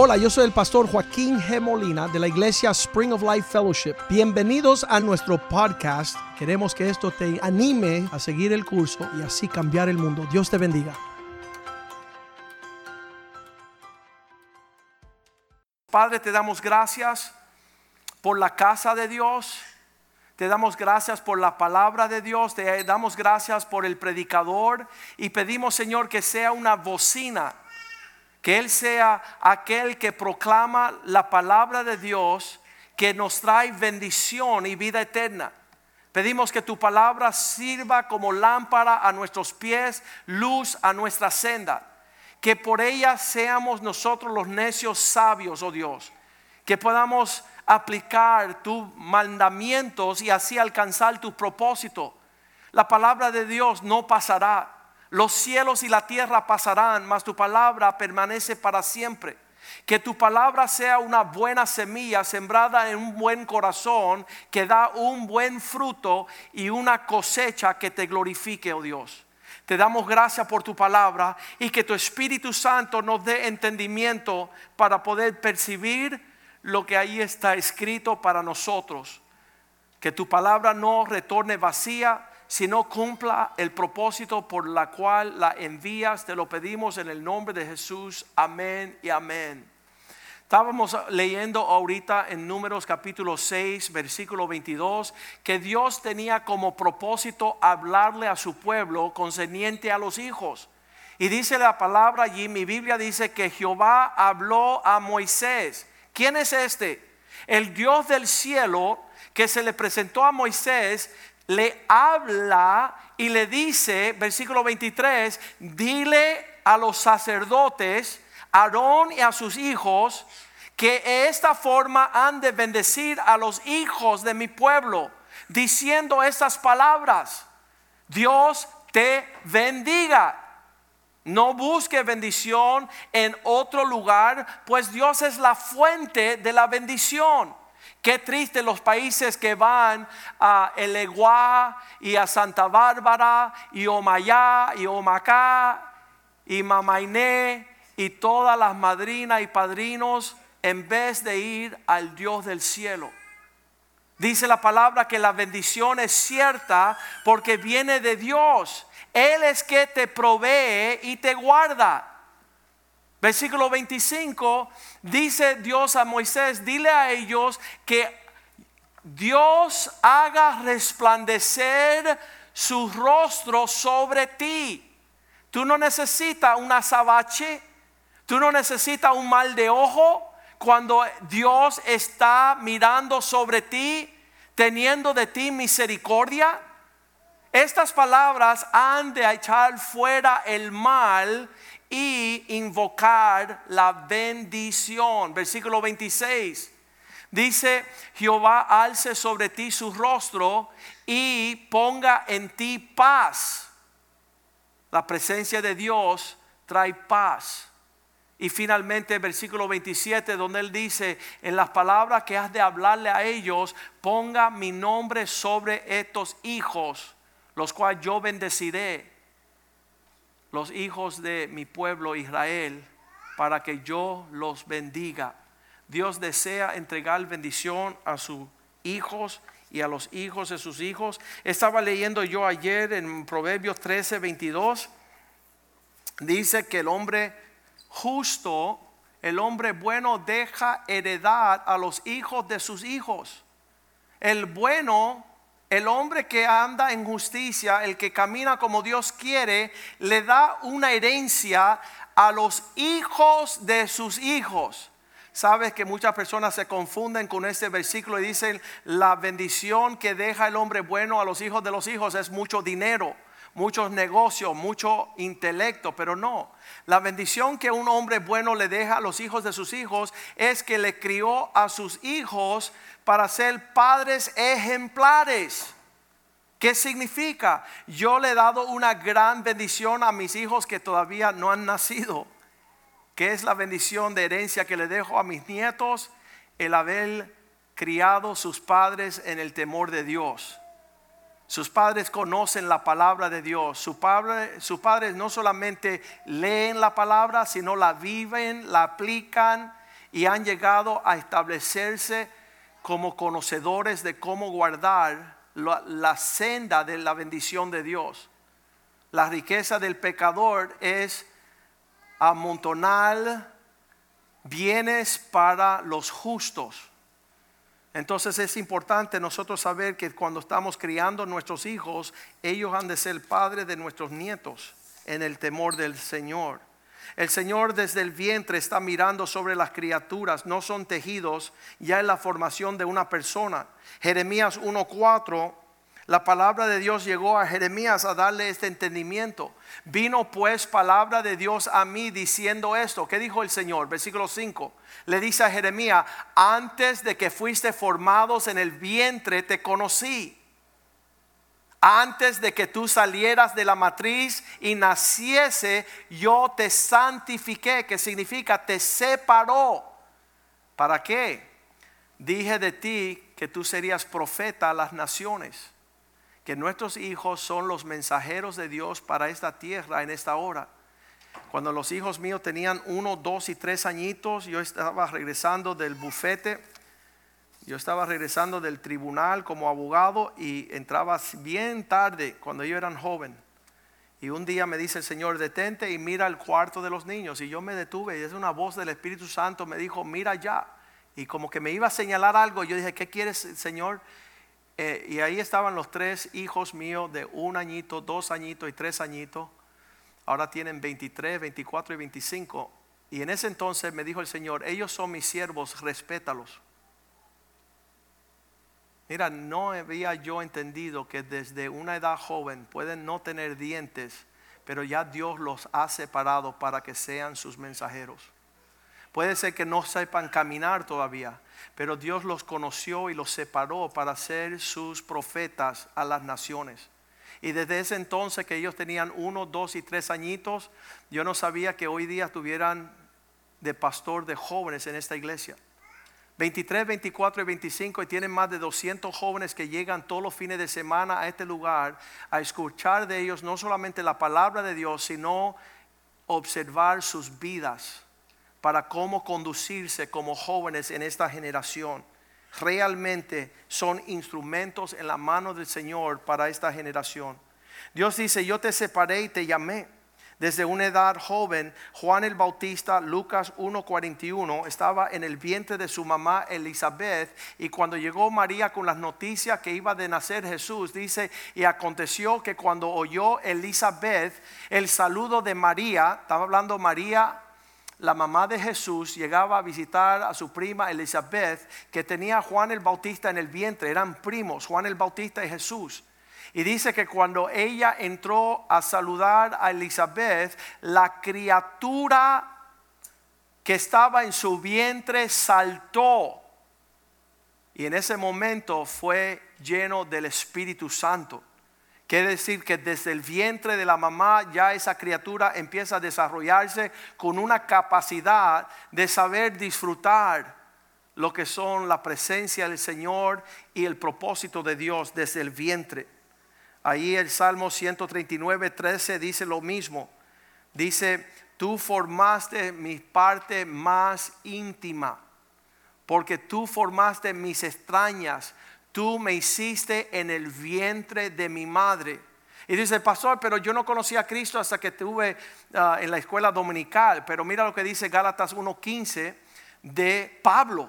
Hola, yo soy el pastor Joaquín G. Molina de la iglesia Spring of Life Fellowship. Bienvenidos a nuestro podcast. Queremos que esto te anime a seguir el curso y así cambiar el mundo. Dios te bendiga. Padre, te damos gracias por la casa de Dios. Te damos gracias por la palabra de Dios, te damos gracias por el predicador y pedimos Señor que sea una bocina, que Él sea aquel que proclama la palabra de Dios que nos trae bendición y vida eterna. Pedimos que tu palabra sirva como lámpara a nuestros pies, luz a nuestra senda. Que por ella seamos nosotros los necios sabios, oh Dios. Que podamos aplicar tus mandamientos y así alcanzar tu propósito. La palabra de Dios no pasará. Los cielos y la tierra pasarán, mas tu palabra permanece para siempre. Que tu palabra sea una buena semilla sembrada en un buen corazón que da un buen fruto y una cosecha que te glorifique, oh Dios. Te damos gracias por tu palabra y que tu Espíritu Santo nos dé entendimiento para poder percibir lo que ahí está escrito para nosotros. Que tu palabra no retorne vacía, sino cumpla el propósito por la cual la envías. Te lo pedimos en el nombre de Jesús. Amén y amén. Estábamos leyendo ahorita en Números capítulo 6, versículo 22, que Dios tenía como propósito hablarle a su pueblo concerniente a los hijos. Y dice la palabra allí, mi Biblia dice que Jehová habló a Moisés ¿Quién es este? El Dios del cielo que se le presentó a Moisés le habla y le dice, versículo 23, dile a los sacerdotes, Aarón y a sus hijos, que de esta forma han de bendecir a los hijos de mi pueblo, diciendo estas palabras, Dios te bendiga. No busque bendición en otro lugar, pues Dios es la fuente de la bendición. Qué triste los países que van a Eleguá y a Santa Bárbara y Omayá y Omacá y Mamainé y todas las madrinas y padrinos en vez de ir al Dios del cielo. Dice la palabra que la bendición es cierta porque viene de Dios él es que te provee y te guarda. Versículo 25 dice Dios a Moisés, dile a ellos que Dios haga resplandecer su rostro sobre ti. Tú no necesitas una sabache, tú no necesitas un mal de ojo cuando Dios está mirando sobre ti, teniendo de ti misericordia. Estas palabras han de echar fuera el mal y invocar la bendición. Versículo 26. Dice, Jehová alce sobre ti su rostro y ponga en ti paz. La presencia de Dios trae paz. Y finalmente versículo 27 donde él dice, en las palabras que has de hablarle a ellos, ponga mi nombre sobre estos hijos los cuales yo bendeciré los hijos de mi pueblo Israel para que yo los bendiga. Dios desea entregar bendición a sus hijos y a los hijos de sus hijos. Estaba leyendo yo ayer en Proverbios 13, 22. Dice que el hombre justo, el hombre bueno deja heredad a los hijos de sus hijos. El bueno el hombre que anda en justicia, el que camina como Dios quiere, le da una herencia a los hijos de sus hijos. Sabes que muchas personas se confunden con este versículo y dicen, la bendición que deja el hombre bueno a los hijos de los hijos es mucho dinero, muchos negocios, mucho intelecto, pero no. La bendición que un hombre bueno le deja a los hijos de sus hijos es que le crió a sus hijos para ser padres ejemplares. ¿Qué significa? Yo le he dado una gran bendición a mis hijos que todavía no han nacido. ¿Qué es la bendición de herencia que le dejo a mis nietos? El haber criado sus padres en el temor de Dios. Sus padres conocen la palabra de Dios. sus padres no solamente leen la palabra, sino la viven, la aplican y han llegado a establecerse como conocedores de cómo guardar la, la senda de la bendición de Dios. La riqueza del pecador es amontonar bienes para los justos. Entonces es importante nosotros saber que cuando estamos criando nuestros hijos, ellos han de ser padres de nuestros nietos en el temor del Señor. El Señor desde el vientre está mirando sobre las criaturas, no son tejidos ya en la formación de una persona. Jeremías 1.4 la palabra de Dios llegó a Jeremías a darle este entendimiento. Vino pues palabra de Dios a mí diciendo esto. ¿Qué dijo el Señor? Versículo 5. Le dice a Jeremías, antes de que fuiste formados en el vientre te conocí. Antes de que tú salieras de la matriz y naciese, yo te santifiqué, que significa te separó. ¿Para qué? Dije de ti que tú serías profeta a las naciones que nuestros hijos son los mensajeros de Dios para esta tierra en esta hora. Cuando los hijos míos tenían uno, dos y tres añitos, yo estaba regresando del bufete, yo estaba regresando del tribunal como abogado y entraba bien tarde cuando yo era joven. Y un día me dice el Señor, detente y mira el cuarto de los niños. Y yo me detuve y es una voz del Espíritu Santo, me dijo, mira ya. Y como que me iba a señalar algo, yo dije, ¿qué quieres, Señor? Eh, y ahí estaban los tres hijos míos de un añito, dos añitos y tres añitos. Ahora tienen 23, 24 y 25. Y en ese entonces me dijo el Señor, ellos son mis siervos, respétalos. Mira, no había yo entendido que desde una edad joven pueden no tener dientes, pero ya Dios los ha separado para que sean sus mensajeros. Puede ser que no sepan caminar todavía, pero Dios los conoció y los separó para ser sus profetas a las naciones. Y desde ese entonces que ellos tenían uno, dos y tres añitos, yo no sabía que hoy día tuvieran de pastor de jóvenes en esta iglesia. 23, 24 y 25 y tienen más de 200 jóvenes que llegan todos los fines de semana a este lugar a escuchar de ellos no solamente la palabra de Dios, sino observar sus vidas para cómo conducirse como jóvenes en esta generación. Realmente son instrumentos en la mano del Señor para esta generación. Dios dice, yo te separé y te llamé. Desde una edad joven, Juan el Bautista, Lucas 1:41, estaba en el vientre de su mamá Elizabeth y cuando llegó María con las noticias que iba de nacer Jesús, dice, y aconteció que cuando oyó Elizabeth el saludo de María, estaba hablando María la mamá de Jesús llegaba a visitar a su prima Elizabeth, que tenía a Juan el Bautista en el vientre, eran primos, Juan el Bautista y Jesús. Y dice que cuando ella entró a saludar a Elizabeth, la criatura que estaba en su vientre saltó. Y en ese momento fue lleno del Espíritu Santo. Quiere decir que desde el vientre de la mamá ya esa criatura empieza a desarrollarse con una capacidad de saber disfrutar lo que son la presencia del Señor y el propósito de Dios desde el vientre. Ahí el Salmo 139, 13 dice lo mismo. Dice, tú formaste mi parte más íntima, porque tú formaste mis extrañas tú me hiciste en el vientre de mi madre. Y dice, pastor, pero yo no conocí a Cristo hasta que estuve ah, en la escuela dominical. Pero mira lo que dice Gálatas 1.15 de Pablo,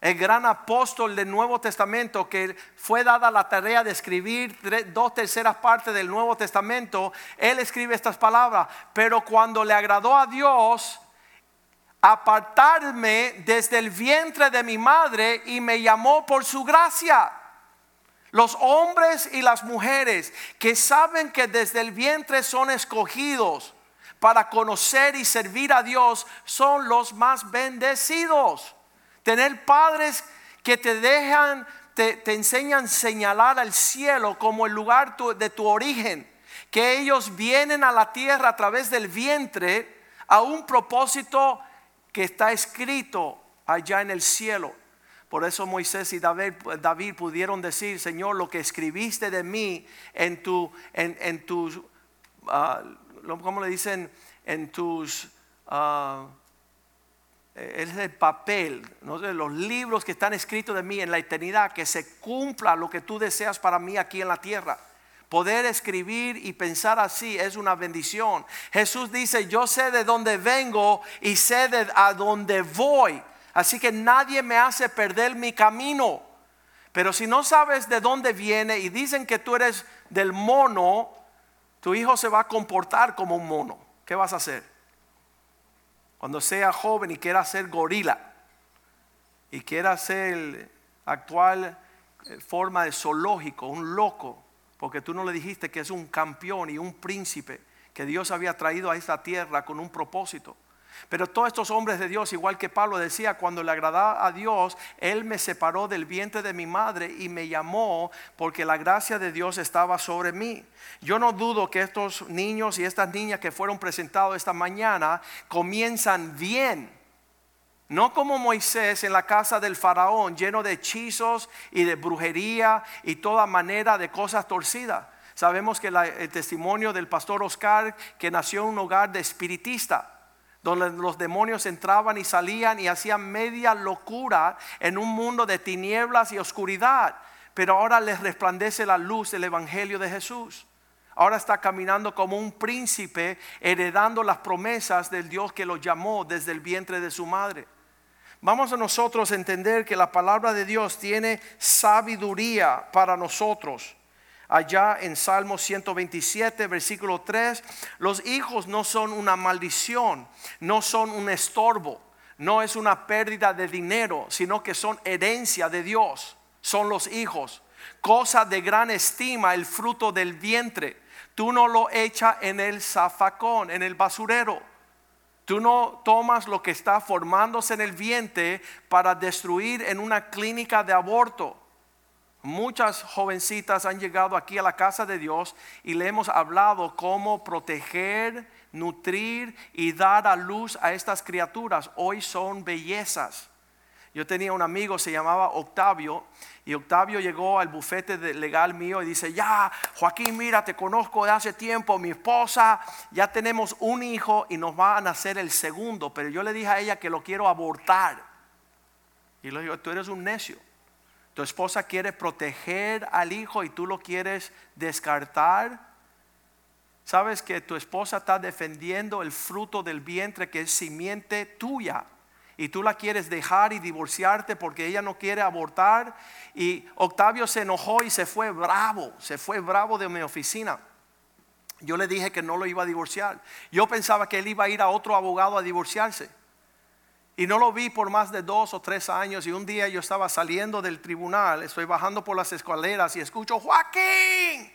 el gran apóstol del Nuevo Testamento, que fue dada la tarea de escribir dos terceras partes del Nuevo Testamento. Él escribe estas palabras, pero cuando le agradó a Dios, apartarme desde el vientre de mi madre y me llamó por su gracia. Los hombres y las mujeres que saben que desde el vientre son escogidos para conocer y servir a Dios son los más bendecidos. Tener padres que te dejan, te, enseñan señalar al cielo como el lugar de tu origen. Que ellos vienen a la tierra a través del vientre a un propósito que está escrito allá en el cielo. Por eso Moisés y David, pudieron decir, Señor, lo que escribiste de mí en tu, en, tus, uh, ¿cómo le dicen? En tus, uh, eh, es el papel, ¿no? los libros que están escritos de mí en la eternidad, que se cumpla lo que tú deseas para mí aquí en la tierra. Poder escribir y pensar así es una bendición. Jesús dice, yo sé de dónde vengo y sé de a dónde voy. Así que nadie me hace perder mi camino. Pero si no sabes de dónde viene y dicen que tú eres del mono, tu hijo se va a comportar como un mono. ¿Qué vas a hacer? Cuando sea joven y quiera ser gorila y quiera ser actual eh, forma de zoológico, un loco, porque tú no le dijiste que es un campeón y un príncipe que Dios había traído a esta tierra con un propósito. Pero todos estos hombres de Dios, igual que Pablo decía, cuando le agradaba a Dios, Él me separó del vientre de mi madre y me llamó porque la gracia de Dios estaba sobre mí. Yo no dudo que estos niños y estas niñas que fueron presentados esta mañana comienzan bien. No como Moisés en la casa del faraón, lleno de hechizos y de brujería y toda manera de cosas torcidas. Sabemos que el testimonio del pastor Oscar, que nació en un hogar de espiritista, donde los demonios entraban y salían y hacían media locura en un mundo de tinieblas y oscuridad. Pero ahora les resplandece la luz del Evangelio de Jesús. Ahora está caminando como un príncipe, heredando las promesas del Dios que lo llamó desde el vientre de su madre. Vamos a nosotros entender que la palabra de Dios tiene sabiduría para nosotros allá en Salmo 127, versículo 3, los hijos no son una maldición, no son un estorbo, no es una pérdida de dinero, sino que son herencia de Dios, son los hijos, cosa de gran estima, el fruto del vientre. Tú no lo echas en el zafacón, en el basurero. Tú no tomas lo que está formándose en el vientre para destruir en una clínica de aborto. Muchas jovencitas han llegado aquí a la casa de Dios y le hemos hablado cómo proteger, nutrir y dar a luz a estas criaturas. Hoy son bellezas. Yo tenía un amigo, se llamaba Octavio, y Octavio llegó al bufete legal mío y dice, ya, Joaquín, mira, te conozco de hace tiempo, mi esposa, ya tenemos un hijo y nos va a nacer el segundo, pero yo le dije a ella que lo quiero abortar. Y le digo, tú eres un necio. Tu esposa quiere proteger al hijo y tú lo quieres descartar. Sabes que tu esposa está defendiendo el fruto del vientre que es simiente tuya. Y tú la quieres dejar y divorciarte porque ella no quiere abortar. Y Octavio se enojó y se fue bravo, se fue bravo de mi oficina. Yo le dije que no lo iba a divorciar. Yo pensaba que él iba a ir a otro abogado a divorciarse. Y no lo vi por más de dos o tres años. Y un día yo estaba saliendo del tribunal, estoy bajando por las escaleras y escucho, Joaquín.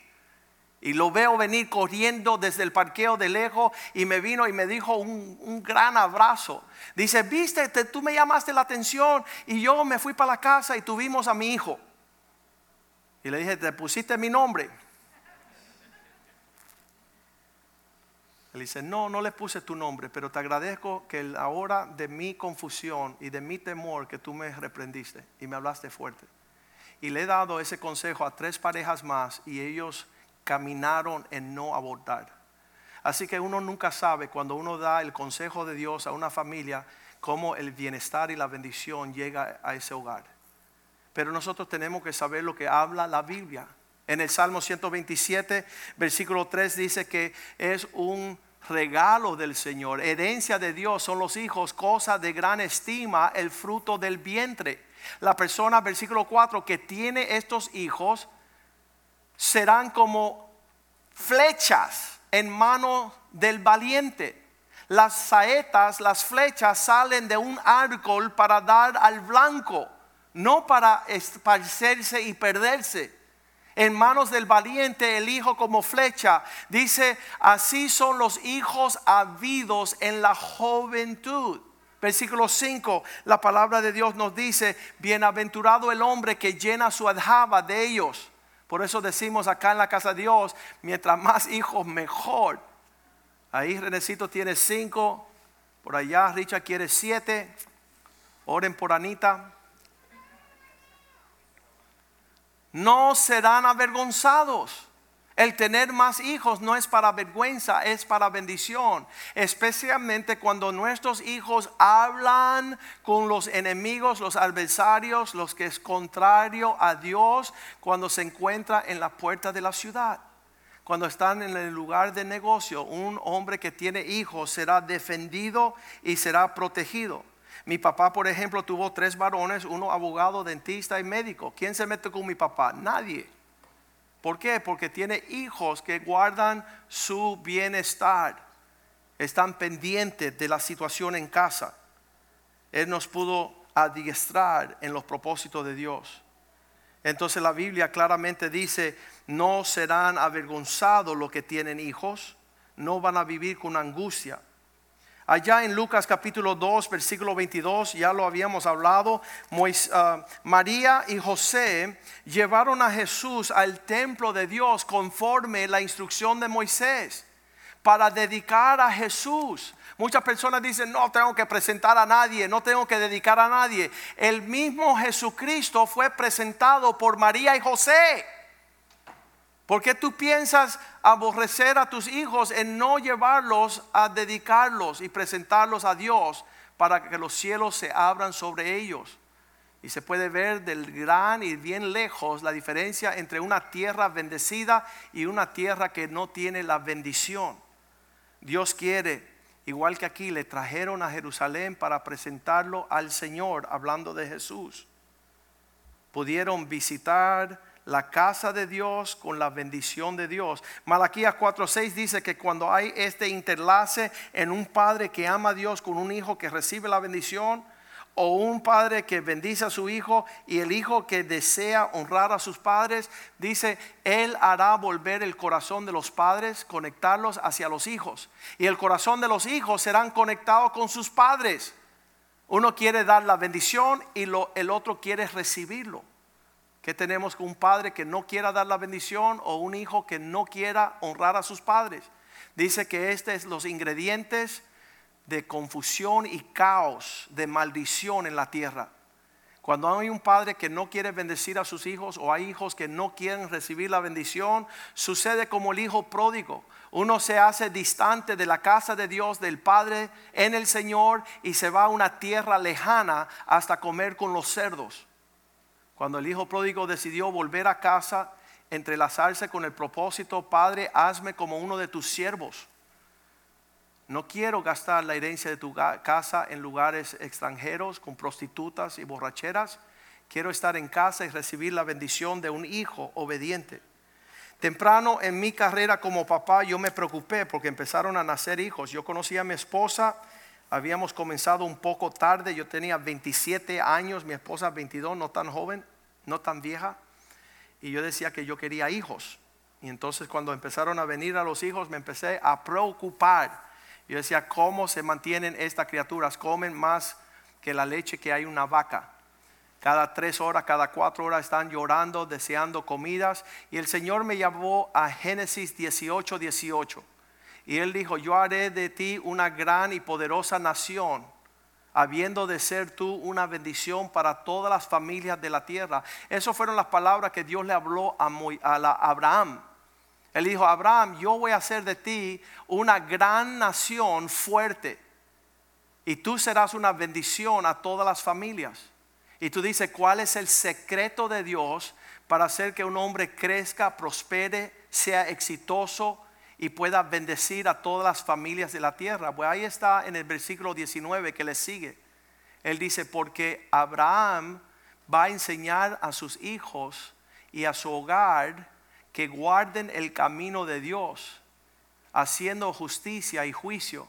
Y lo veo venir corriendo desde el parqueo de lejos y me vino y me dijo un, gran abrazo. Dice, viste, tú me llamaste la atención y yo me fui para la casa y tuvimos a mi hijo. Y le dije, ¿te pusiste mi nombre? Él dice, no, no le puse tu nombre, pero te agradezco que la hora de mi confusión y de mi temor que tú me reprendiste y me hablaste fuerte. Y le he dado ese consejo a tres parejas más y ellos caminaron en no abortar. Así que uno nunca sabe cuando uno da el consejo de Dios a una familia cómo el bienestar y la bendición llega a ese hogar. Pero nosotros tenemos que saber lo que habla la Biblia. En el Salmo 127, versículo 3 dice que es un regalo del Señor, herencia de Dios, son los hijos, cosa de gran estima, el fruto del vientre. La persona, versículo 4, que tiene estos hijos, serán como flechas en mano del valiente. Las saetas, las flechas salen de un árbol para dar al blanco, no para esparcerse y perderse en manos del valiente el hijo como flecha. Dice, así son los hijos habidos en la juventud. Versículo 5, la palabra de Dios nos dice, bienaventurado el hombre que llena su aljaba de ellos. Por eso decimos acá en la casa de Dios, mientras más hijos, mejor. Ahí Renecito tiene cinco, por allá Richard quiere siete. Oren por Anita. no serán avergonzados. El tener más hijos no es para vergüenza, es para bendición. Especialmente cuando nuestros hijos hablan con los enemigos, los adversarios, los que es contrario a Dios, cuando se encuentra en la puerta de la ciudad. Cuando están en el lugar de negocio, un hombre que tiene hijos será defendido y será protegido. Mi papá, por ejemplo, tuvo tres varones, uno abogado, dentista y médico. ¿Quién se mete con mi papá? Nadie. ¿Por qué? Porque tiene hijos que guardan su bienestar, están pendientes de la situación en casa. Él nos pudo adiestrar en los propósitos de Dios. Entonces la Biblia claramente dice, no serán avergonzados los que tienen hijos, no van a vivir con angustia. Allá en Lucas capítulo 2, versículo 22, ya lo habíamos hablado, ah, María y José llevaron a Jesús al templo de Dios conforme la instrucción de Moisés para dedicar a Jesús. Muchas personas dicen, no tengo que presentar a nadie, no tengo que dedicar a nadie. El mismo Jesucristo fue presentado por María y José. ¿Por qué tú piensas aborrecer a tus hijos en no llevarlos a dedicarlos y presentarlos a Dios para que los cielos se abran sobre ellos? Y se puede ver del gran y bien lejos la diferencia entre una tierra bendecida y una tierra que no tiene la bendición. Dios quiere, igual que aquí, le trajeron a Jerusalén para presentarlo al Señor, hablando de Jesús. Pudieron visitar la casa de Dios con la bendición de Dios. Malaquías 4:6 dice que cuando hay este interlace en un padre que ama a Dios con un hijo que recibe la bendición, o un padre que bendice a su hijo y el hijo que desea honrar a sus padres, dice, Él hará volver el corazón de los padres, conectarlos hacia los hijos. Y el corazón de los hijos serán conectados con sus padres. Uno quiere dar la bendición y lo, el otro quiere recibirlo que tenemos con un padre que no quiera dar la bendición o un hijo que no quiera honrar a sus padres. Dice que este es los ingredientes de confusión y caos, de maldición en la tierra. Cuando hay un padre que no quiere bendecir a sus hijos o hay hijos que no quieren recibir la bendición, sucede como el hijo pródigo. Uno se hace distante de la casa de Dios, del Padre en el Señor y se va a una tierra lejana hasta comer con los cerdos. Cuando el hijo pródigo decidió volver a casa, entrelazarse con el propósito, Padre, hazme como uno de tus siervos. No quiero gastar la herencia de tu casa en lugares extranjeros con prostitutas y borracheras. Quiero estar en casa y recibir la bendición de un hijo obediente. Temprano en mi carrera como papá yo me preocupé porque empezaron a nacer hijos. Yo conocí a mi esposa Habíamos comenzado un poco tarde, yo tenía 27 años, mi esposa 22, no tan joven, no tan vieja, y yo decía que yo quería hijos. Y entonces cuando empezaron a venir a los hijos me empecé a preocupar. Yo decía, ¿cómo se mantienen estas criaturas? Comen más que la leche que hay una vaca. Cada tres horas, cada cuatro horas están llorando, deseando comidas. Y el Señor me llevó a Génesis 18, 18. Y él dijo, yo haré de ti una gran y poderosa nación, habiendo de ser tú una bendición para todas las familias de la tierra. Esas fueron las palabras que Dios le habló a, Abraham. Él dijo, Abraham, yo voy a hacer de ti una gran nación fuerte. Y tú serás una bendición a todas las familias. Y tú dices, ¿cuál es el secreto de Dios para hacer que un hombre crezca, prospere, sea exitoso? Y pueda bendecir a todas las familias de la tierra. Pues ahí está en el versículo 19 que le sigue. Él dice, porque Abraham va a enseñar a sus hijos y a su hogar que guarden el camino de Dios, haciendo justicia y juicio,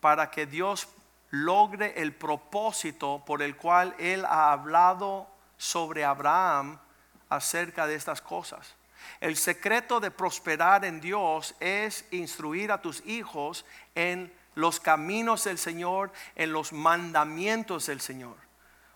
para que Dios logre el propósito por el cual Él ha hablado sobre Abraham acerca de estas cosas. El secreto de prosperar en Dios es instruir a tus hijos en los caminos del Señor, en los mandamientos del Señor.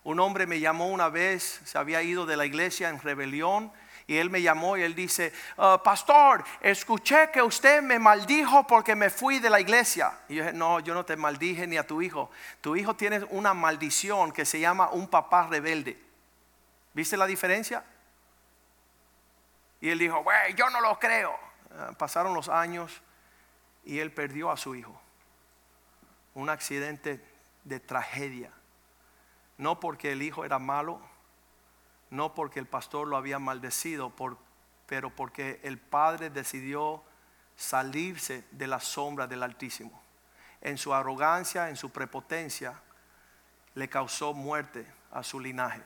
Un hombre me llamó una vez, se había ido de la iglesia en rebelión, y él me llamó y él dice, ah, pastor, escuché que usted me maldijo porque me fui de la iglesia. Y yo dije, no, yo no te maldije ni a tu hijo. Tu hijo tiene una maldición que se llama un papá rebelde. ¿Viste la diferencia? Y él dijo, güey, yo no lo creo. ah, pasaron los años y él perdió a su hijo. Un accidente de tragedia. No porque el hijo era malo, no porque el pastor lo había maldecido, pero porque el padre decidió salirse de la sombra del Altísimo. En su arrogancia, en su prepotencia, le causó muerte a su linaje.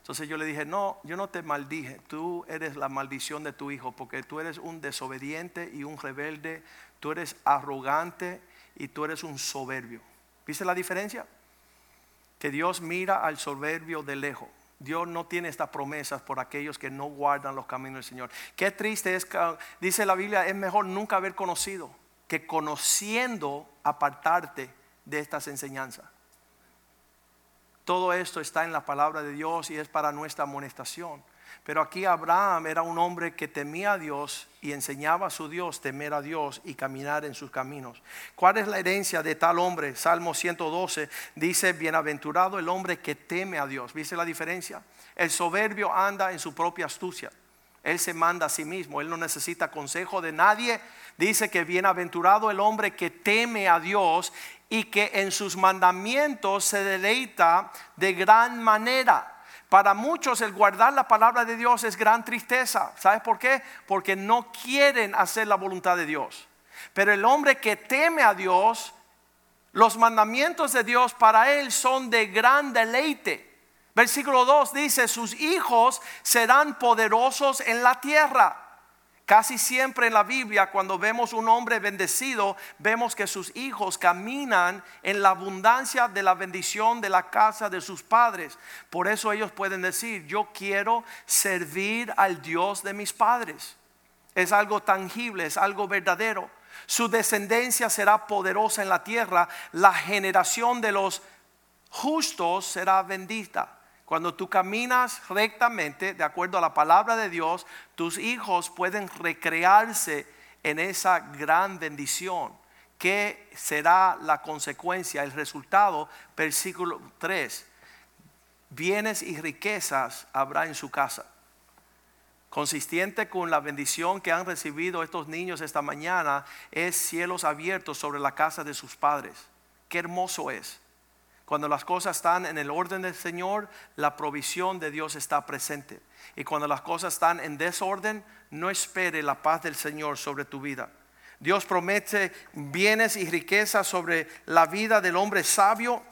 Entonces yo le dije, no, yo no te maldije, tú eres la maldición de tu hijo, porque tú eres un desobediente y un rebelde, tú eres arrogante y tú eres un soberbio. ¿Viste la diferencia? Que Dios mira al soberbio de lejos. Dios no tiene estas promesas por aquellos que no guardan los caminos del Señor. Qué triste es, dice la Biblia, es mejor nunca haber conocido que conociendo apartarte de estas enseñanzas. Todo esto está en la palabra de Dios y es para nuestra amonestación. Pero aquí Abraham era un hombre que temía a Dios y enseñaba a su Dios temer a Dios y caminar en sus caminos. ¿Cuál es la herencia de tal hombre? Salmo 112 dice, bienaventurado el hombre que teme a Dios. ¿Viste la diferencia? El soberbio anda en su propia astucia. Él se manda a sí mismo, él no necesita consejo de nadie. Dice que bienaventurado el hombre que teme a Dios y que en sus mandamientos se deleita de gran manera. Para muchos el guardar la palabra de Dios es gran tristeza. ¿Sabes por qué? Porque no quieren hacer la voluntad de Dios. Pero el hombre que teme a Dios, los mandamientos de Dios para él son de gran deleite. Versículo 2 dice, sus hijos serán poderosos en la tierra. Casi siempre en la Biblia, cuando vemos un hombre bendecido, vemos que sus hijos caminan en la abundancia de la bendición de la casa de sus padres. Por eso ellos pueden decir, yo quiero servir al Dios de mis padres. Es algo tangible, es algo verdadero. Su descendencia será poderosa en la tierra. La generación de los justos será bendita. Cuando tú caminas rectamente, de acuerdo a la palabra de Dios, tus hijos pueden recrearse en esa gran bendición. ¿Qué será la consecuencia, el resultado? Versículo 3. Bienes y riquezas habrá en su casa. Consistente con la bendición que han recibido estos niños esta mañana es cielos abiertos sobre la casa de sus padres. Qué hermoso es. Cuando las cosas están en el orden del Señor, la provisión de Dios está presente. Y cuando las cosas están en desorden, no espere la paz del Señor sobre tu vida. Dios promete bienes y riquezas sobre la vida del hombre sabio.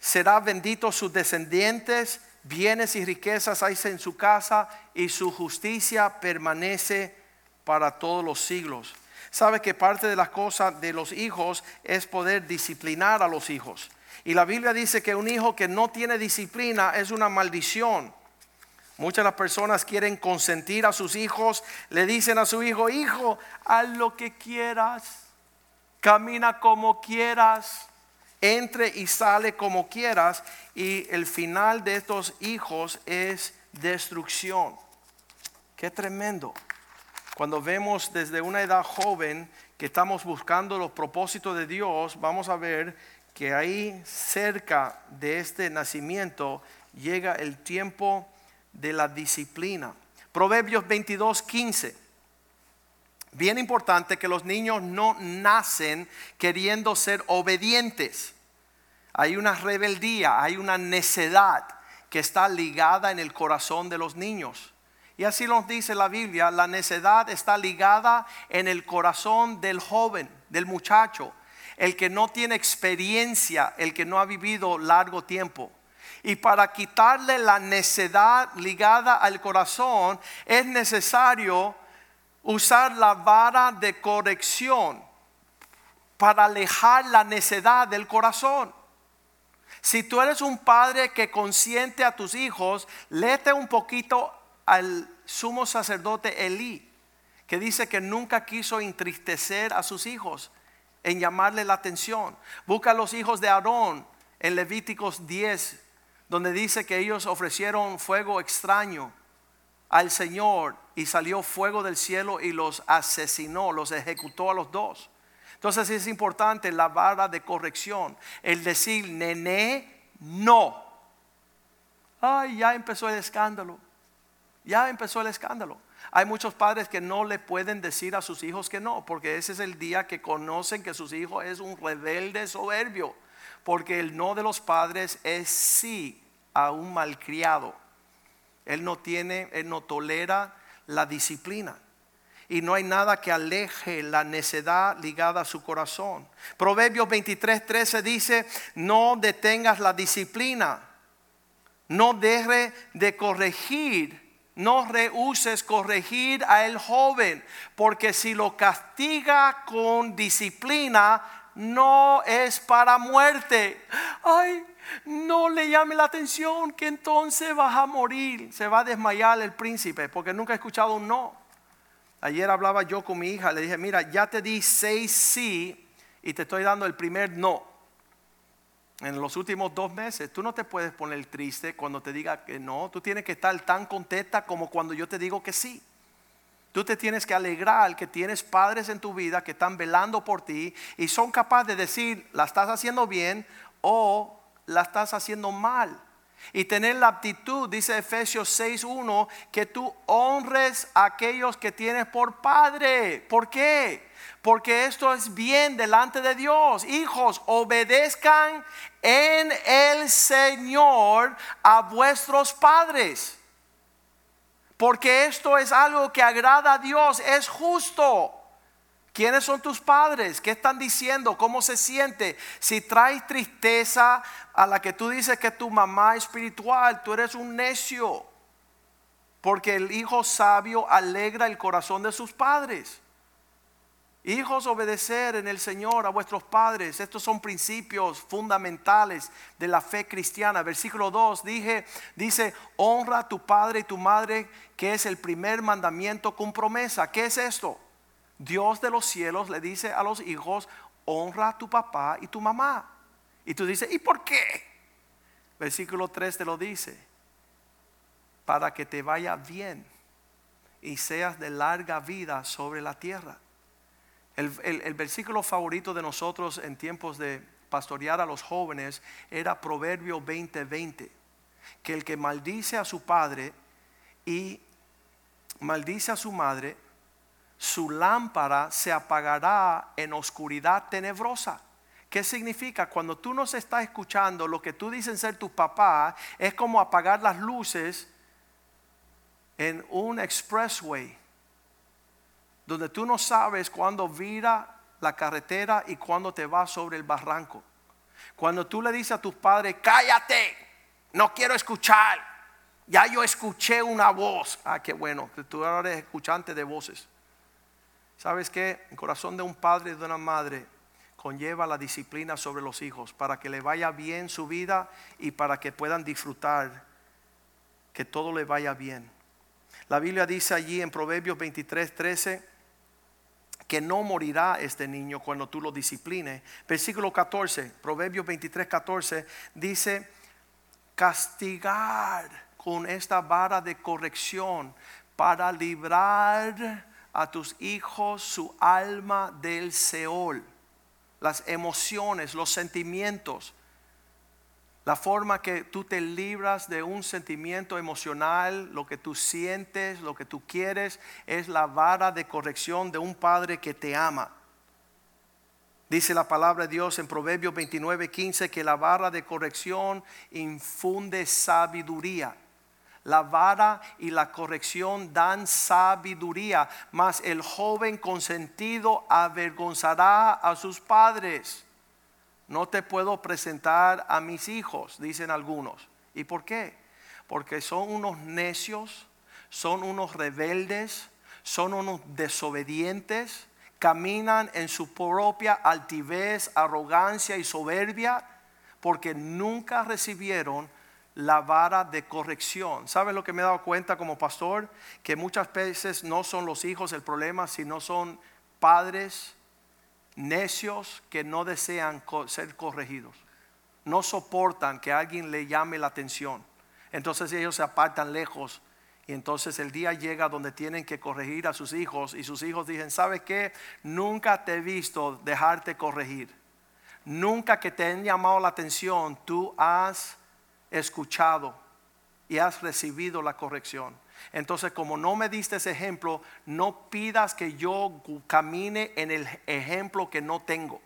Será bendito sus descendientes, bienes y riquezas hay en su casa y su justicia permanece para todos los siglos. Sabe que parte de las cosas de los hijos es poder disciplinar a los hijos. Y la Biblia dice que un hijo que no tiene disciplina es una maldición. Muchas las personas quieren consentir a sus hijos, le dicen a su hijo, hijo, haz lo que quieras, camina como quieras, entre y sale como quieras. Y el final de estos hijos es destrucción. Qué tremendo. Cuando vemos desde una edad joven que estamos buscando los propósitos de Dios, vamos a ver que ahí cerca de este nacimiento llega el tiempo de la disciplina. Proverbios 22, 15. Bien importante que los niños no nacen queriendo ser obedientes. Hay una rebeldía, hay una necedad que está ligada en el corazón de los niños. Y así nos dice la Biblia, la necedad está ligada en el corazón del joven, del muchacho el que no tiene experiencia, el que no ha vivido largo tiempo. Y para quitarle la necedad ligada al corazón es necesario usar la vara de corrección para alejar la necedad del corazón. Si tú eres un padre que consiente a tus hijos, léete un poquito al sumo sacerdote Elí, que dice que nunca quiso entristecer a sus hijos en llamarle la atención. Busca a los hijos de Aarón en Levíticos 10, donde dice que ellos ofrecieron fuego extraño al Señor y salió fuego del cielo y los asesinó, los ejecutó a los dos. Entonces es importante la vara de corrección, el decir, nené, no. Ay, ya empezó el escándalo, ya empezó el escándalo. Hay muchos padres que no le pueden decir a sus hijos que no, porque ese es el día que conocen que sus hijos es un rebelde soberbio, porque el no de los padres es sí a un malcriado. Él no tiene, él no tolera la disciplina. Y no hay nada que aleje la necedad ligada a su corazón. Proverbios 23, 13 dice, no detengas la disciplina, no deje de corregir no rehuses corregir a el joven, porque si lo castiga con disciplina, no es para muerte. Ay, no le llame la atención que entonces vas a morir, se va a desmayar el príncipe, porque nunca he escuchado un no. Ayer hablaba yo con mi hija, le dije, mira, ya te di seis sí y te estoy dando el primer no en los últimos dos meses, tú no te puedes poner triste cuando te diga que no. Tú tienes que estar tan contenta como cuando yo te digo que sí. Tú te tienes que alegrar que tienes padres en tu vida que están velando por ti y son capaces de decir, la estás haciendo bien o la estás haciendo mal. Y tener la aptitud, dice Efesios 6.1, que tú honres a aquellos que tienes por padre. ¿Por qué? porque esto es bien delante de Dios. Hijos, obedezcan en el Señor a vuestros padres. Porque esto es algo que agrada a Dios, es justo. ¿Quiénes son tus padres? ¿Qué están diciendo? ¿Cómo se siente? Si traes tristeza a la que tú dices que tu mamá espiritual, tú eres un necio. Porque el hijo sabio alegra el corazón de sus padres. Hijos, obedecer en el Señor a vuestros padres. Estos son principios fundamentales de la fe cristiana. Versículo 2 dije, dice, honra a tu padre y tu madre, que es el primer mandamiento con promesa. ¿Qué es esto? Dios de los cielos le dice a los hijos, honra a tu papá y tu mamá. Y tú dices, ¿y por qué? Versículo 3 te lo dice, para que te vaya bien y seas de larga vida sobre la tierra. El, versículo favorito de nosotros en tiempos de pastorear a los jóvenes era Proverbio 20:20, que el que maldice a su padre y maldice a su madre, su lámpara se apagará en oscuridad tenebrosa. ¿Qué significa? Cuando tú nos estás escuchando, lo que tú dices ser tu papá es como apagar las luces en un expressway donde tú no sabes cuándo vira la carretera y cuándo te vas sobre el barranco. Cuando tú le dices a tus padres, cállate, no quiero escuchar. Ya yo escuché una voz. Ah, qué bueno, tú eres escuchante de voces. ¿Sabes qué? El corazón de un padre y de una madre conlleva la disciplina sobre los hijos para que le vaya bien su vida y para que puedan disfrutar que todo le vaya bien. La Biblia dice allí en Proverbios 23, 13 que no morirá este niño cuando tú lo disciplines. Versículo 14, Proverbios 23, 14 dice, castigar con esta vara de corrección para librar a tus hijos su alma del Seol, las emociones, los sentimientos la forma que tú te libras de un sentimiento emocional, lo que tú sientes, lo que tú quieres, es la vara de corrección de un padre que te ama. Dice la palabra de Dios en Proverbios 29, 15 que la vara de corrección infunde sabiduría. La vara y la corrección dan sabiduría, mas el joven consentido avergonzará a sus padres no te puedo presentar a mis hijos, dicen algunos. ¿Y por qué? Porque son unos necios, son unos rebeldes, son unos desobedientes, caminan en su propia altivez, arrogancia y soberbia, porque nunca recibieron la vara de corrección. ¿Sabes lo que me he dado cuenta como pastor? Que muchas veces no son los hijos el problema, sino son padres necios que no desean ser corregidos, no soportan que alguien le llame la atención. Entonces ellos se apartan lejos y entonces el día llega donde tienen que corregir a sus hijos y sus hijos dicen, ¿sabes qué? Nunca te he visto dejarte corregir. Nunca que te han llamado la atención, tú has escuchado y has recibido la corrección. Entonces, como no me diste ese ejemplo, no pidas que yo camine en el ejemplo que no tengo.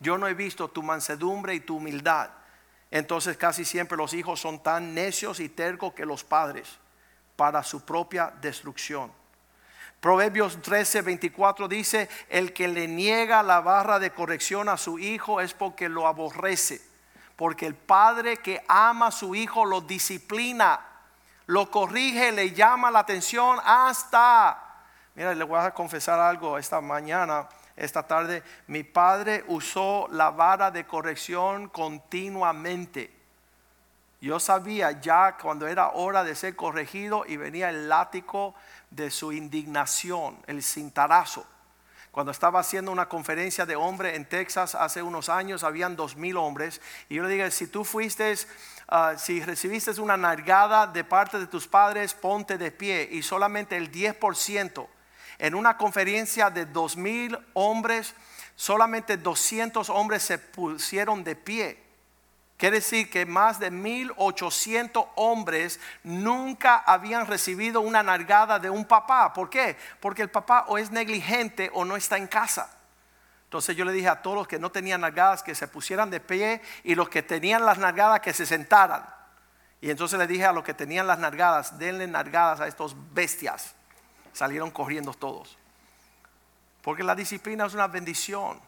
Yo no he visto tu mansedumbre y tu humildad. Entonces casi siempre los hijos son tan necios y tercos que los padres para su propia destrucción. Proverbios 13, 24 dice, el que le niega la barra de corrección a su hijo es porque lo aborrece. Porque el padre que ama a su hijo lo disciplina, lo corrige, le llama la atención hasta... Mira, le voy a confesar algo esta mañana esta tarde, mi padre usó la vara de corrección continuamente. Yo sabía ya cuando era hora de ser corregido y venía el látigo de su indignación, el cintarazo. Cuando estaba haciendo una conferencia de hombres en Texas hace unos años, habían dos mil hombres. Y yo le dije, si tú fuiste, ah, si recibiste una nargada de parte de tus padres, ponte de pie. Y solamente el 10% en una conferencia de dos mil hombres, solamente 200 hombres se pusieron de pie. Quiere decir que más de 1800 hombres nunca habían recibido una nargada de un papá. ¿Por qué? Porque el papá o es negligente o no está en casa. Entonces yo le dije a todos los que no tenían nargadas que se pusieran de pie y los que tenían las nargadas que se sentaran. Y entonces le dije a los que tenían las nargadas, denle nargadas a estos bestias salieron corriendo todos. Porque la disciplina es una bendición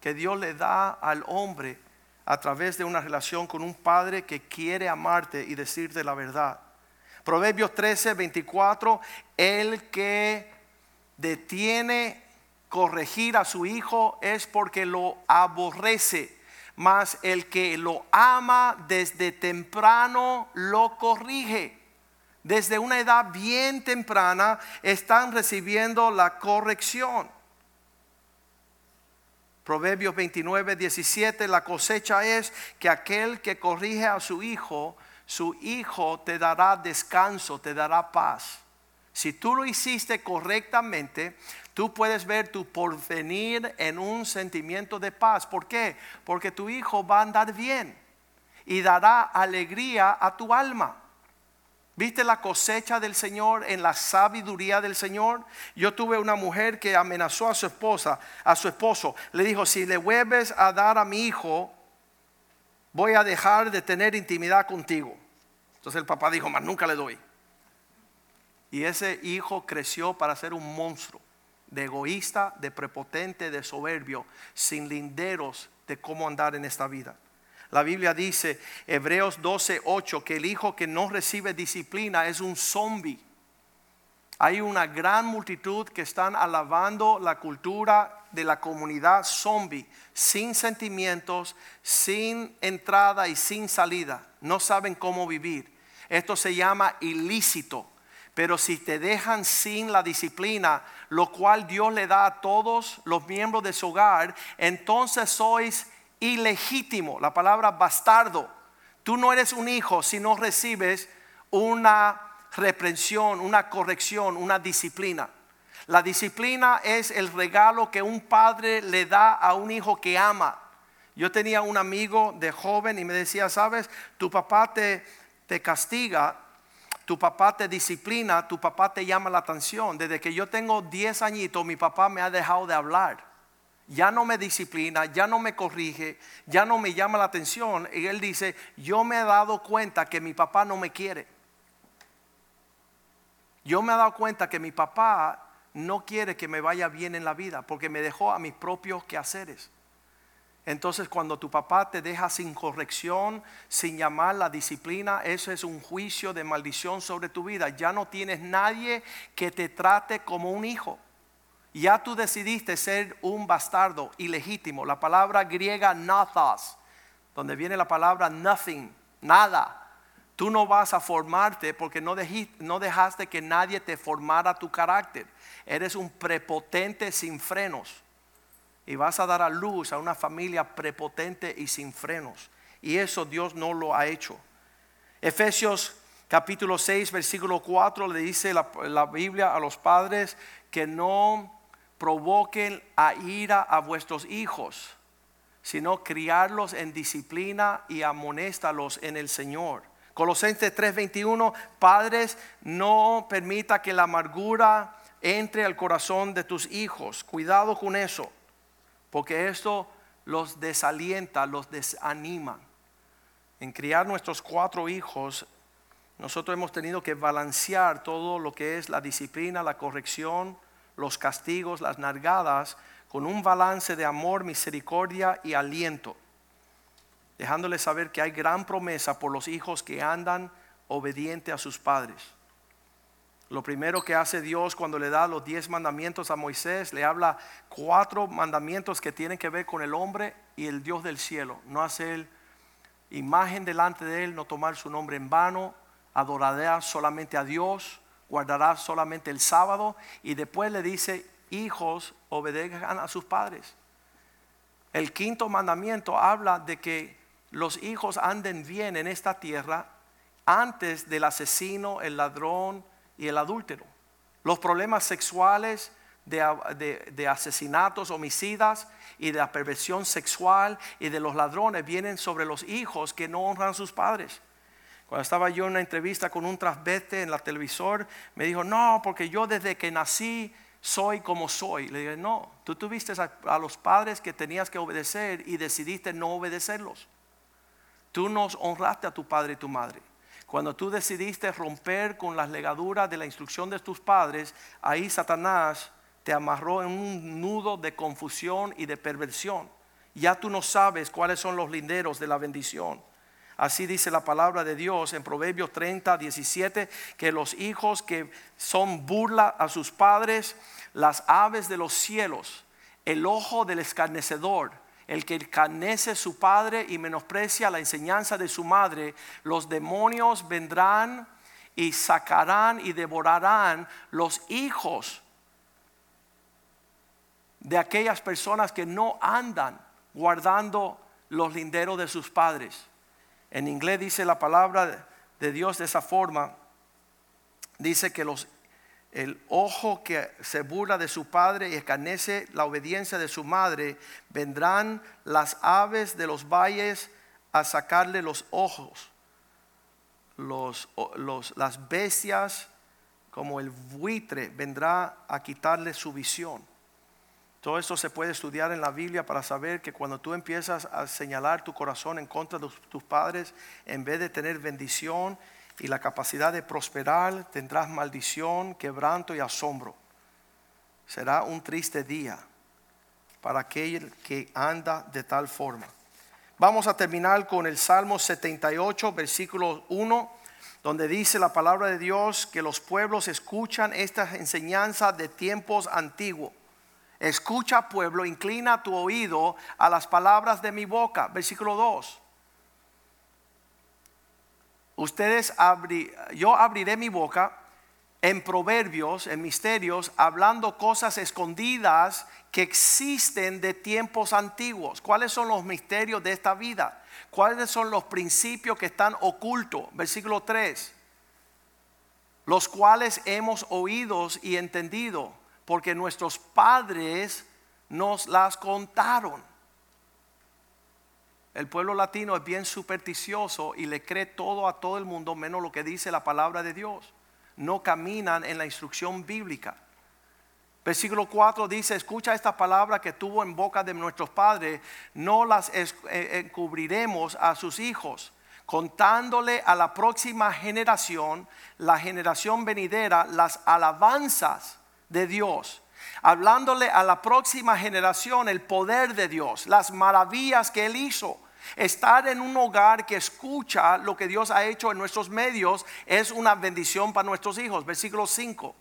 que Dios le da al hombre a través de una relación con un padre que quiere amarte y decirte la verdad. Proverbios 13, 24, el que detiene corregir a su hijo es porque lo aborrece, mas el que lo ama desde temprano lo corrige desde una edad bien temprana están recibiendo la corrección. Proverbios 29, 17, la cosecha es que aquel que corrige a su hijo, su hijo te dará descanso, te dará paz. Si tú lo hiciste correctamente, tú puedes ver tu porvenir en un sentimiento de paz. ¿Por qué? Porque tu hijo va a andar bien y dará alegría a tu alma. ¿Viste la cosecha del Señor en la sabiduría del Señor? Yo tuve una mujer que amenazó a su esposa, a su esposo. Le dijo, si le vuelves a dar a mi hijo, voy a dejar de tener intimidad contigo. Entonces el papá dijo, más nunca le doy. Y ese hijo creció para ser un monstruo, de egoísta, de prepotente, de soberbio, sin linderos de cómo andar en esta vida. La Biblia dice, Hebreos 12, 8, que el hijo que no recibe disciplina es un zombie. Hay una gran multitud que están alabando la cultura de la comunidad zombie, sin sentimientos, sin entrada y sin salida. No saben cómo vivir. Esto se llama ilícito. Pero si te dejan sin la disciplina, lo cual Dios le da a todos los miembros de su hogar, entonces sois ilegítimo, la palabra bastardo. Tú no eres un hijo si no recibes una reprensión, una corrección, una disciplina. La disciplina es el regalo que un padre le da a un hijo que ama. Yo tenía un amigo de joven y me decía, sabes, tu papá te, te castiga, tu papá te disciplina, tu papá te llama la atención. Desde que yo tengo 10 añitos, mi papá me ha dejado de hablar ya no me disciplina, ya no me corrige, ya no me llama la atención. Y él dice, yo me he dado cuenta que mi papá no me quiere. Yo me he dado cuenta que mi papá no quiere que me vaya bien en la vida porque me dejó a mis propios quehaceres. Entonces cuando tu papá te deja sin corrección, sin llamar la disciplina, eso es un juicio de maldición sobre tu vida. Ya no tienes nadie que te trate como un hijo. Ya tú decidiste ser un bastardo ilegítimo. La palabra griega nathos, donde viene la palabra nothing, nada. Tú no vas a formarte porque no, no dejaste que nadie te formara tu carácter. Eres un prepotente sin frenos. Y vas a dar a luz a una familia prepotente y sin frenos. Y eso Dios no lo ha hecho. Efesios capítulo 6, versículo 4 le dice la, la Biblia a los padres que no provoquen a ira a vuestros hijos, sino criarlos en disciplina y amonéstalos en el Señor. Colosenses 3:21, padres, no permita que la amargura entre al corazón de tus hijos. Cuidado con eso, porque esto los desalienta, los desanima. En criar nuestros cuatro hijos, nosotros hemos tenido que balancear todo lo que es la disciplina, la corrección, los castigos, las nargadas, con un balance de amor, misericordia y aliento dejándoles saber que hay gran promesa por los hijos que andan obedientes a sus padres. Lo primero que hace Dios cuando le da los diez mandamientos a Moisés, le habla cuatro mandamientos que tienen que ver con el hombre y el Dios del cielo. No hacer imagen delante de él, no tomar su nombre en vano, adorará solamente a Dios, guardará solamente el sábado y después le dice, hijos, obedezcan a sus padres. El quinto mandamiento habla de que los hijos anden bien en esta tierra antes del asesino, el ladrón y el adúltero. Los problemas sexuales de, asesinatos, homicidas y de la perversión sexual y de los ladrones vienen sobre los hijos que no honran a sus padres. Cuando estaba yo en una entrevista con un transveste en la televisor, me dijo, no, porque yo desde que nací soy como soy. Le dije, no, tú tuviste a los padres que tenías que obedecer y decidiste no obedecerlos. Tú nos honraste a tu padre y tu madre. Cuando tú decidiste romper con las legaduras de la instrucción de tus padres, ahí Satanás te amarró en un nudo de confusión y de perversión. Ya tú no sabes cuáles son los linderos de la bendición. Así dice la palabra de Dios en Proverbios 30, 17, que los hijos que son burla a sus padres, las aves de los cielos, el ojo del escarnecedor, el que a su padre y menosprecia la enseñanza de su madre, los demonios vendrán y sacarán y devorarán los hijos de aquellas personas que no andan guardando los linderos de sus padres. En inglés dice la palabra de Dios de esa forma. Dice que los el ojo que se burla de su padre y escarnece la obediencia de su madre, vendrán las aves de los valles a sacarle los ojos. Los, las bestias como el buitre vendrá a quitarle su visión. Todo esto se puede estudiar en la Biblia para saber que cuando tú empiezas a señalar tu corazón en contra de tus padres, en vez de tener bendición y la capacidad de prosperar, tendrás maldición, quebranto y asombro. Será un triste día para aquel que anda de tal forma. Vamos a terminar con el Salmo 78, versículo 1, donde dice la palabra de Dios que los pueblos escuchan esta enseñanza de tiempos antiguos. Escucha pueblo, inclina tu oído a las palabras de mi boca. Versículo 2. Ustedes yo abriré mi boca en proverbios, en misterios, hablando cosas escondidas que existen de tiempos antiguos. ¿Cuáles son los misterios de esta vida? ¿Cuáles son los principios que están ocultos? Versículo 3. Los cuales hemos oído y entendido, porque nuestros padres nos las contaron. El pueblo latino es bien supersticioso y le cree todo a todo el mundo menos lo que dice la palabra de Dios. No caminan en la instrucción bíblica. Versículo 4 dice, escucha esta palabra que tuvo en boca de nuestros padres, no las eh, encubriremos a sus hijos, contándole a la próxima generación, la generación venidera, las alabanzas de Dios hablándole a la próxima generación el poder de Dios, las maravillas que Él hizo. Estar en un hogar que escucha lo que Dios ha hecho en nuestros medios es una bendición para nuestros hijos. Versículo 5.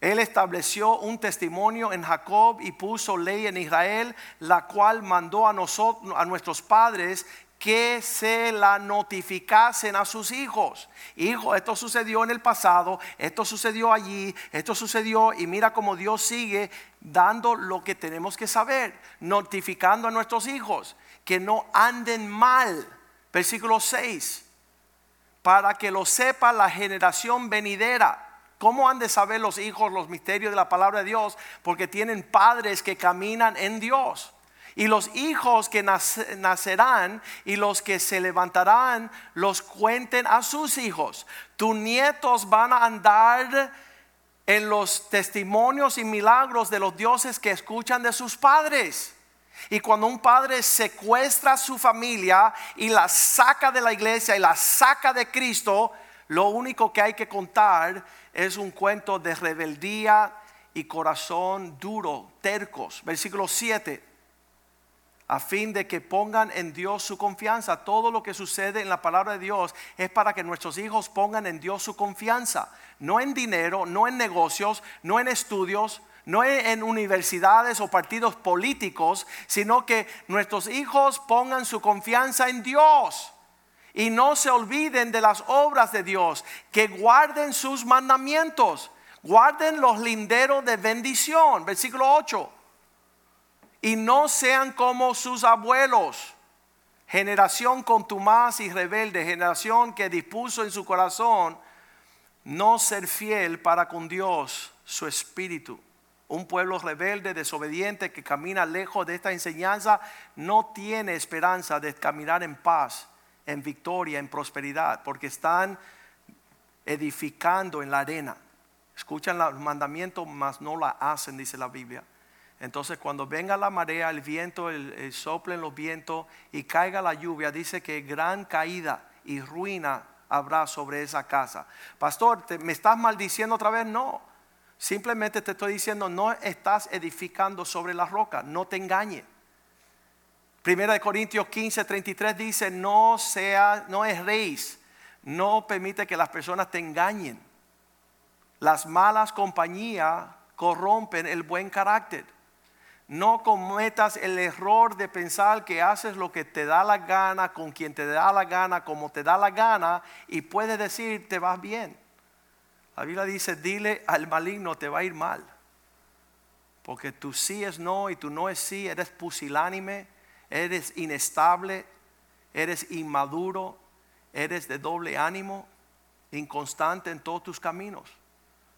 Él estableció un testimonio en Jacob y puso ley en Israel, la cual mandó a nosotros, a nuestros padres, que se la notificasen a sus hijos. Hijo, esto sucedió en el pasado, esto sucedió allí, esto sucedió y mira cómo Dios sigue dando lo que tenemos que saber, notificando a nuestros hijos que no anden mal. Versículo 6, para que lo sepa la generación venidera. ¿Cómo han de saber los hijos los misterios de la palabra de Dios? Porque tienen padres que caminan en Dios. Y los hijos que nacerán y los que se levantarán los cuenten a sus hijos. Tus nietos van a andar en los testimonios y milagros de los dioses que escuchan de sus padres. Y cuando un padre secuestra a su familia y la saca de la iglesia y la saca de Cristo, lo único que hay que contar es un cuento de rebeldía y corazón duro, tercos. Versículo 7 a fin de que pongan en Dios su confianza. Todo lo que sucede en la palabra de Dios es para que nuestros hijos pongan en Dios su confianza. No en dinero, no en negocios, no en estudios, no en universidades o partidos políticos, sino que nuestros hijos pongan su confianza en Dios. Y no se olviden de las obras de Dios, que guarden sus mandamientos, guarden los linderos de bendición. Versículo 8 y no sean como sus abuelos. Generación contumaz y rebelde, generación que dispuso en su corazón no ser fiel para con Dios, su espíritu. Un pueblo rebelde, desobediente, que camina lejos de esta enseñanza, no tiene esperanza de caminar en paz, en victoria, en prosperidad, porque están edificando en la arena. Escuchan los mandamientos, mas no la hacen, dice la Biblia. Entonces cuando venga la marea, el viento, el, soplen los vientos y caiga la lluvia, dice que gran caída y ruina habrá sobre esa casa. Pastor, ¿me estás maldiciendo otra vez? No. Simplemente te estoy diciendo, no estás edificando sobre la roca, no te engañes. Primera de Corintios 15, 33 dice, no sea, no es rey, no permite que las personas te engañen. Las malas compañías corrompen el buen carácter. No cometas el error de pensar que haces lo que te da la gana, con quien te da la gana, como te da la gana, y puedes decir, te vas bien. La Biblia dice, dile al maligno, te va a ir mal. Porque tu sí es no y tu no es sí, eres pusilánime, eres inestable, eres inmaduro, eres de doble ánimo, inconstante en todos tus caminos.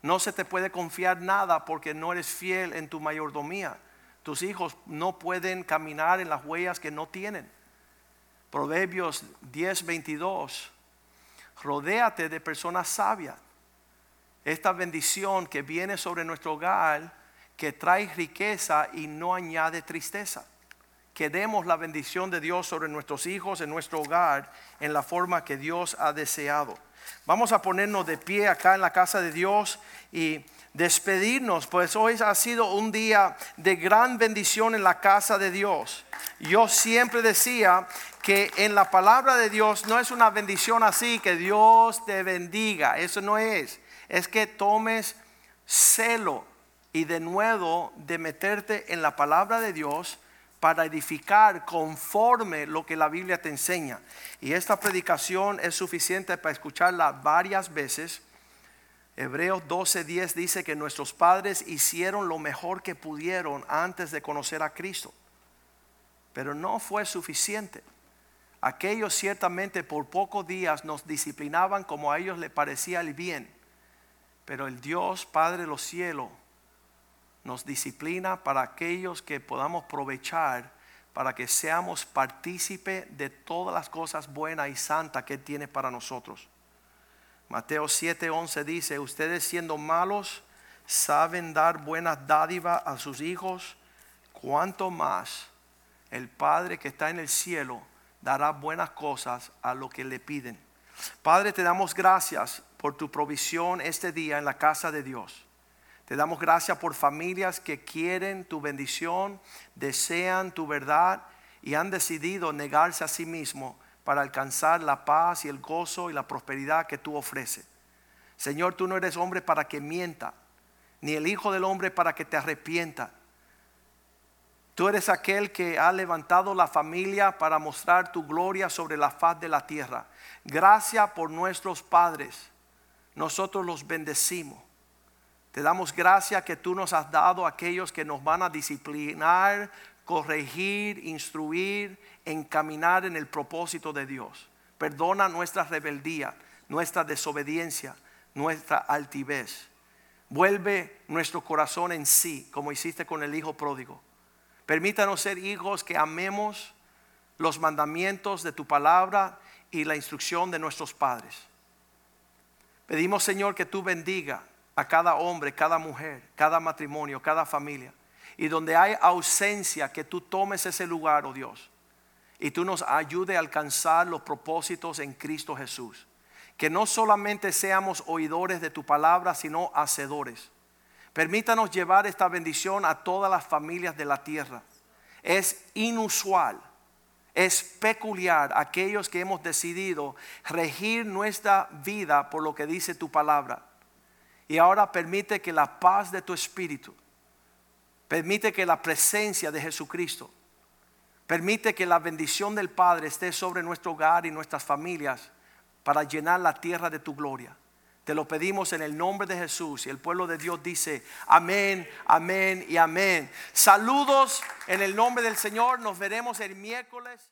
No se te puede confiar nada porque no eres fiel en tu mayordomía. Tus hijos no pueden caminar en las huellas que no tienen. Proverbios 10, 22. Rodéate de personas sabias. Esta bendición que viene sobre nuestro hogar, que trae riqueza y no añade tristeza. Que demos la bendición de Dios sobre nuestros hijos, en nuestro hogar, en la forma que Dios ha deseado. Vamos a ponernos de pie acá en la casa de Dios y despedirnos, pues hoy ha sido un día de gran bendición en la casa de Dios. Yo siempre decía que en la palabra de Dios no es una bendición así, que Dios te bendiga, eso no es. Es que tomes celo y de nuevo de meterte en la palabra de Dios para edificar conforme lo que la Biblia te enseña. Y esta predicación es suficiente para escucharla varias veces Hebreos 12:10 dice que nuestros padres hicieron lo mejor que pudieron antes de conocer a Cristo. Pero no fue suficiente. Aquellos ciertamente por pocos días nos disciplinaban como a ellos les parecía el bien. Pero el Dios Padre de los cielos nos disciplina para aquellos que podamos aprovechar para que seamos partícipe de todas las cosas buenas y santas que tiene para nosotros. Mateo 7:11 dice, ustedes siendo malos saben dar buenas dádivas a sus hijos, cuanto más el Padre que está en el cielo dará buenas cosas a lo que le piden. Padre, te damos gracias por tu provisión este día en la casa de Dios. Te damos gracias por familias que quieren tu bendición, desean tu verdad y han decidido negarse a sí mismos para alcanzar la paz y el gozo y la prosperidad que tú ofreces. Señor, tú no eres hombre para que mienta, ni el Hijo del Hombre para que te arrepienta. Tú eres aquel que ha levantado la familia para mostrar tu gloria sobre la faz de la tierra. Gracias por nuestros padres. Nosotros los bendecimos. Te damos gracias que tú nos has dado aquellos que nos van a disciplinar, corregir, instruir, encaminar en el propósito de Dios. Perdona nuestra rebeldía, nuestra desobediencia, nuestra altivez. Vuelve nuestro corazón en sí, como hiciste con el Hijo pródigo. Permítanos ser hijos que amemos los mandamientos de tu palabra y la instrucción de nuestros padres. Pedimos, Señor, que tú bendiga a cada hombre, cada mujer, cada matrimonio, cada familia. Y donde hay ausencia, que tú tomes ese lugar, oh Dios. Y tú nos ayude a alcanzar los propósitos en Cristo Jesús. Que no solamente seamos oidores de tu palabra, sino hacedores. Permítanos llevar esta bendición a todas las familias de la tierra. Es inusual, es peculiar aquellos que hemos decidido regir nuestra vida por lo que dice tu palabra. Y ahora permite que la paz de tu espíritu, permite que la presencia de Jesucristo, permite que la bendición del Padre esté sobre nuestro hogar y nuestras familias para llenar la tierra de tu gloria. Te lo pedimos en el nombre de Jesús y el pueblo de Dios dice amén, amén y amén. Saludos en el nombre del Señor. Nos veremos el miércoles.